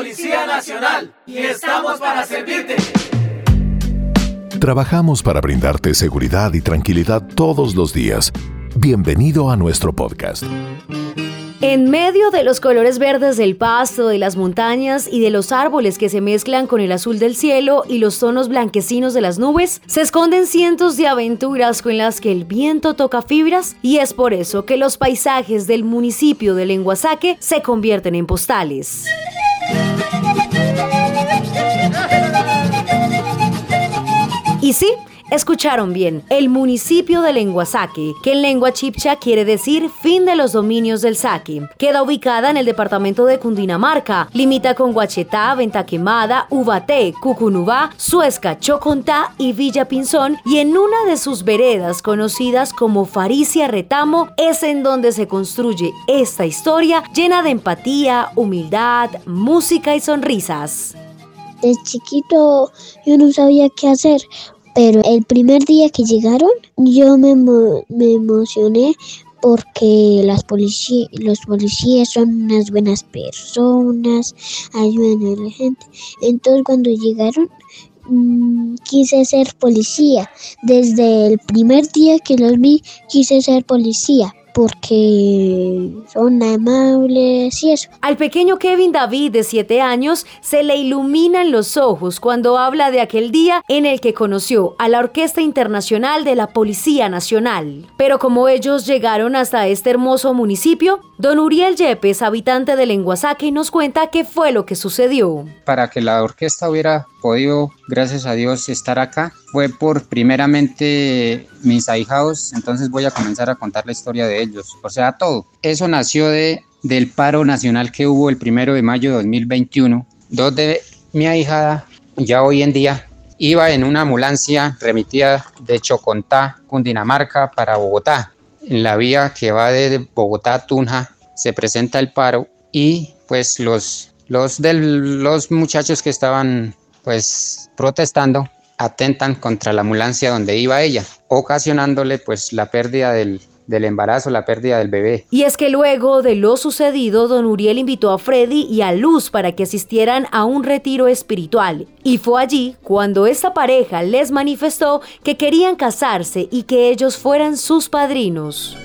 Policía Nacional y estamos para servirte. Trabajamos para brindarte seguridad y tranquilidad todos los días. Bienvenido a nuestro podcast. En medio de los colores verdes del pasto, de las montañas y de los árboles que se mezclan con el azul del cielo y los tonos blanquecinos de las nubes, se esconden cientos de aventuras con las que el viento toca fibras y es por eso que los paisajes del municipio de Lenguasaque se convierten en postales. Y sí, Escucharon bien, el municipio de Lenguasaque, que en lengua chipcha quiere decir fin de los dominios del saque. Queda ubicada en el departamento de Cundinamarca, limita con Guachetá, Ventaquemada, Ubaté, Cucunubá, Suesca, Chocontá y Villa Pinzón y en una de sus veredas conocidas como Faricia Retamo es en donde se construye esta historia llena de empatía, humildad, música y sonrisas. De chiquito yo no sabía qué hacer pero el primer día que llegaron yo me, me emocioné porque las los policías son unas buenas personas, ayudan a la gente. Entonces cuando llegaron mm, quise ser policía. Desde el primer día que los vi quise ser policía porque son amables y eso. Al pequeño Kevin David de 7 años se le iluminan los ojos cuando habla de aquel día en el que conoció a la Orquesta Internacional de la Policía Nacional. Pero como ellos llegaron hasta este hermoso municipio, don Uriel Yepes, habitante de Lenguasaque, nos cuenta qué fue lo que sucedió. Para que la orquesta hubiera podido, gracias a Dios, estar acá fue por primeramente mis ahijados, entonces voy a comenzar a contar la historia de ellos, o sea, todo. Eso nació de, del paro nacional que hubo el primero de mayo de 2021, donde mi ahijada ya hoy en día iba en una ambulancia remitida de Chocontá, Cundinamarca, para Bogotá. En la vía que va de Bogotá a Tunja se presenta el paro y pues los, los, de los muchachos que estaban pues protestando atentan contra la ambulancia donde iba ella, ocasionándole pues la pérdida del, del embarazo, la pérdida del bebé. Y es que luego de lo sucedido, don Uriel invitó a Freddy y a Luz para que asistieran a un retiro espiritual. Y fue allí cuando esta pareja les manifestó que querían casarse y que ellos fueran sus padrinos.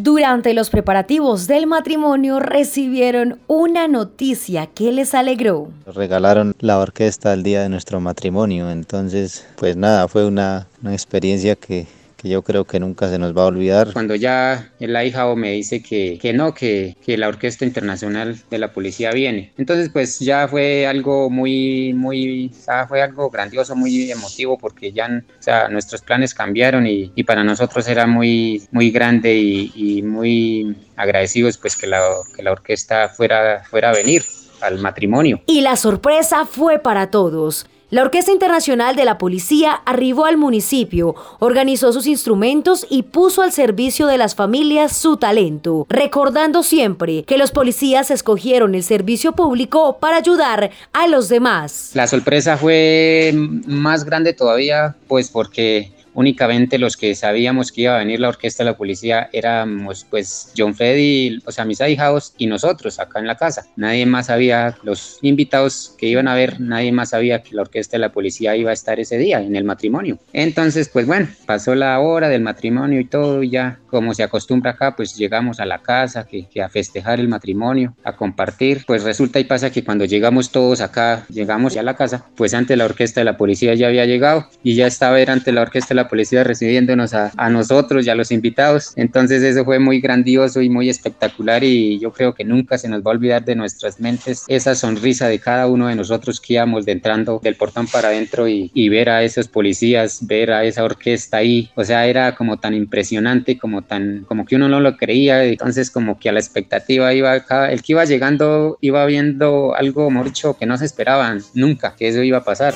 Durante los preparativos del matrimonio recibieron una noticia que les alegró. regalaron la orquesta el día de nuestro matrimonio, entonces pues nada, fue una, una experiencia que, que yo creo que nunca se nos va a olvidar. Cuando ya el ahijado me dice que, que no, que, que, la Orquesta Internacional de la Policía viene. Entonces pues ya fue algo muy, muy, fue algo grandioso, muy emotivo porque ya, o sea, nuestros planes cambiaron y, y para nosotros era muy, muy grande y, y muy agradecidos pues que la, que la orquesta fuera, fuera a venir al matrimonio. Y la sorpresa fue para todos. La Orquesta Internacional de la Policía arribó al municipio, organizó sus instrumentos y puso al servicio de las familias su talento, recordando siempre que los policías escogieron el servicio público para ayudar a los demás. La sorpresa fue más grande todavía, pues porque únicamente los que sabíamos que iba a venir la orquesta de la policía éramos pues John Freddy, o sea, mis ahijados y nosotros acá en la casa. Nadie más sabía, los invitados que iban a ver, nadie más sabía que la orquesta de la policía iba a estar ese día en el matrimonio. Entonces, pues bueno, pasó la hora del matrimonio y todo, y ya como se acostumbra acá, pues llegamos a la casa que, que a festejar el matrimonio, a compartir. Pues resulta y pasa que cuando llegamos todos acá, llegamos ya a la casa, pues antes la orquesta de la policía ya había llegado y ya estaba era ante la orquesta de la policía recibiéndonos a, a, nosotros y a los invitados. Entonces eso fue muy grandioso y muy espectacular y yo creo que nunca se nos va a olvidar de nuestras mentes esa sonrisa de cada uno de nosotros que íbamos de entrando del portón para adentro y, y ver a esos policías, ver a esa orquesta ahí. O sea, era como tan impresionante, como tan, como que uno no lo creía. Entonces como que a la expectativa iba acá, el que iba llegando iba viendo algo mucho que no se esperaban nunca que eso iba a pasar.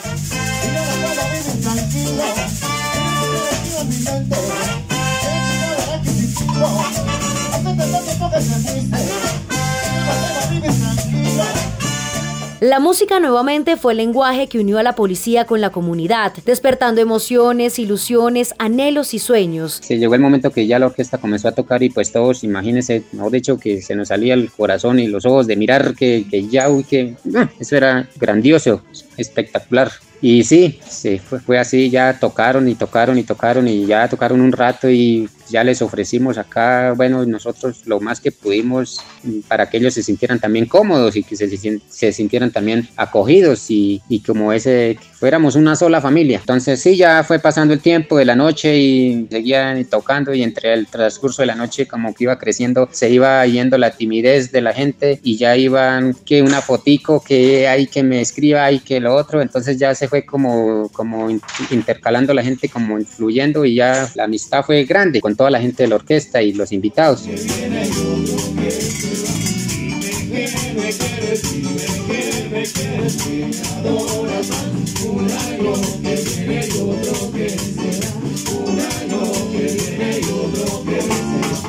La música nuevamente fue el lenguaje que unió a la policía con la comunidad, despertando emociones, ilusiones, anhelos y sueños. Se llegó el momento que ya la orquesta comenzó a tocar y pues todos, imagínense, mejor dicho, que se nos salía el corazón y los ojos de mirar que, que ya, uy, que ah, eso era grandioso, espectacular. Y sí, sí fue, fue así, ya tocaron y tocaron y tocaron y ya tocaron un rato y ya les ofrecimos acá, bueno, nosotros lo más que pudimos para que ellos se sintieran también cómodos y que se, se sintieran también acogidos y, y como ese, fuéramos una sola familia. Entonces sí, ya fue pasando el tiempo de la noche y seguían tocando y entre el transcurso de la noche como que iba creciendo, se iba yendo la timidez de la gente y ya iban que una fotico, que hay que me escriba y que lo otro, entonces ya se fue como, como intercalando la gente, como influyendo y ya la amistad fue grande con toda la gente de la orquesta y los invitados.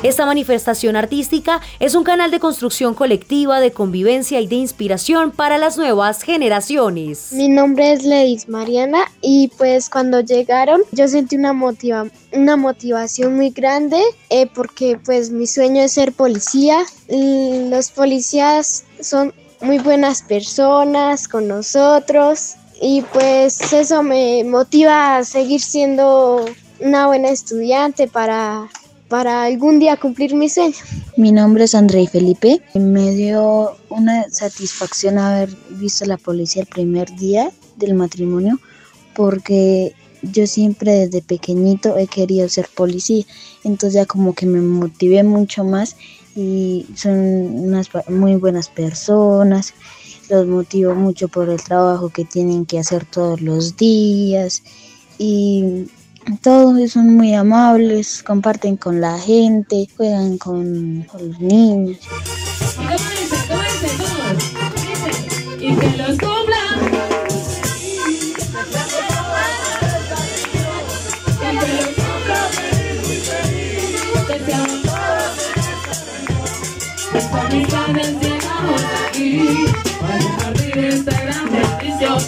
Esta manifestación artística es un canal de construcción colectiva, de convivencia y de inspiración para las nuevas generaciones. Mi nombre es Ledis Mariana y pues cuando llegaron yo sentí una, motiva una motivación muy grande eh, porque pues mi sueño es ser policía. Los policías son muy buenas personas con nosotros y pues eso me motiva a seguir siendo una buena estudiante para para algún día cumplir mi sueño. Mi nombre es André Felipe. Me dio una satisfacción haber visto a la policía el primer día del matrimonio porque yo siempre desde pequeñito he querido ser policía. Entonces ya como que me motivé mucho más y son unas muy buenas personas. Los motivo mucho por el trabajo que tienen que hacer todos los días y todos son muy amables, comparten con la gente, juegan con, los niños. Y que los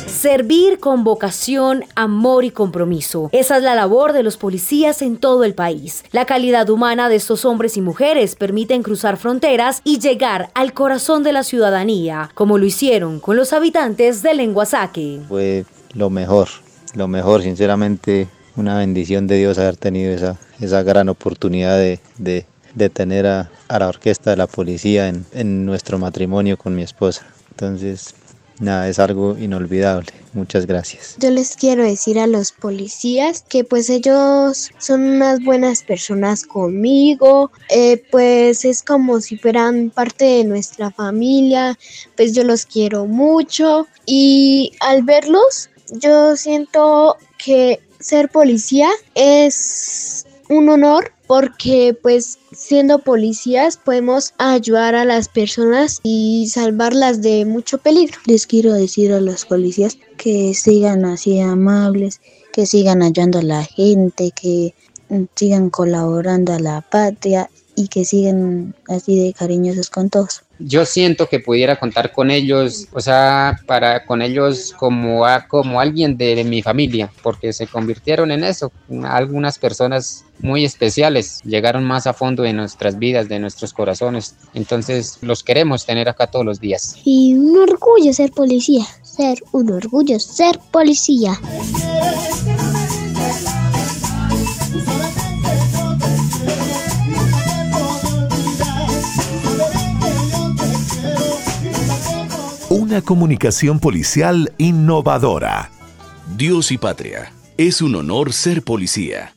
Servir con vocación, amor y compromiso. Esa es la labor de los policías en todo el país. La calidad humana de estos hombres y mujeres permiten cruzar fronteras y llegar al corazón de la ciudadanía, como lo hicieron con los habitantes de Lenguasaque. Fue lo mejor, lo mejor, sinceramente, una bendición de Dios haber tenido esa, esa gran oportunidad de, de, tener a, la orquesta de la policía en, en nuestro matrimonio con mi esposa. Entonces, nada, es algo inolvidable. Muchas gracias. Yo les quiero decir a los policías que pues ellos son unas buenas personas conmigo, eh, pues es como si fueran parte de nuestra familia, pues yo los quiero mucho y al verlos yo siento que ser policía es un honor porque pues siendo policías podemos ayudar a las personas y salvarlas de mucho peligro. Les quiero decir a los policías que sigan así amables, que sigan ayudando a la gente, que sigan colaborando a la patria y que sigan así de cariñosos con todos yo siento que pudiera contar con ellos, o sea, para con ellos como, a, como alguien de, mi familia, porque se convirtieron en eso, algunas personas muy especiales, llegaron más a fondo en nuestras vidas, de nuestros corazones, entonces los queremos tener acá todos los días. Y un orgullo ser policía, ser un orgullo ser policía. Comunicación policial innovadora. Dios y patria. Es un honor ser policía.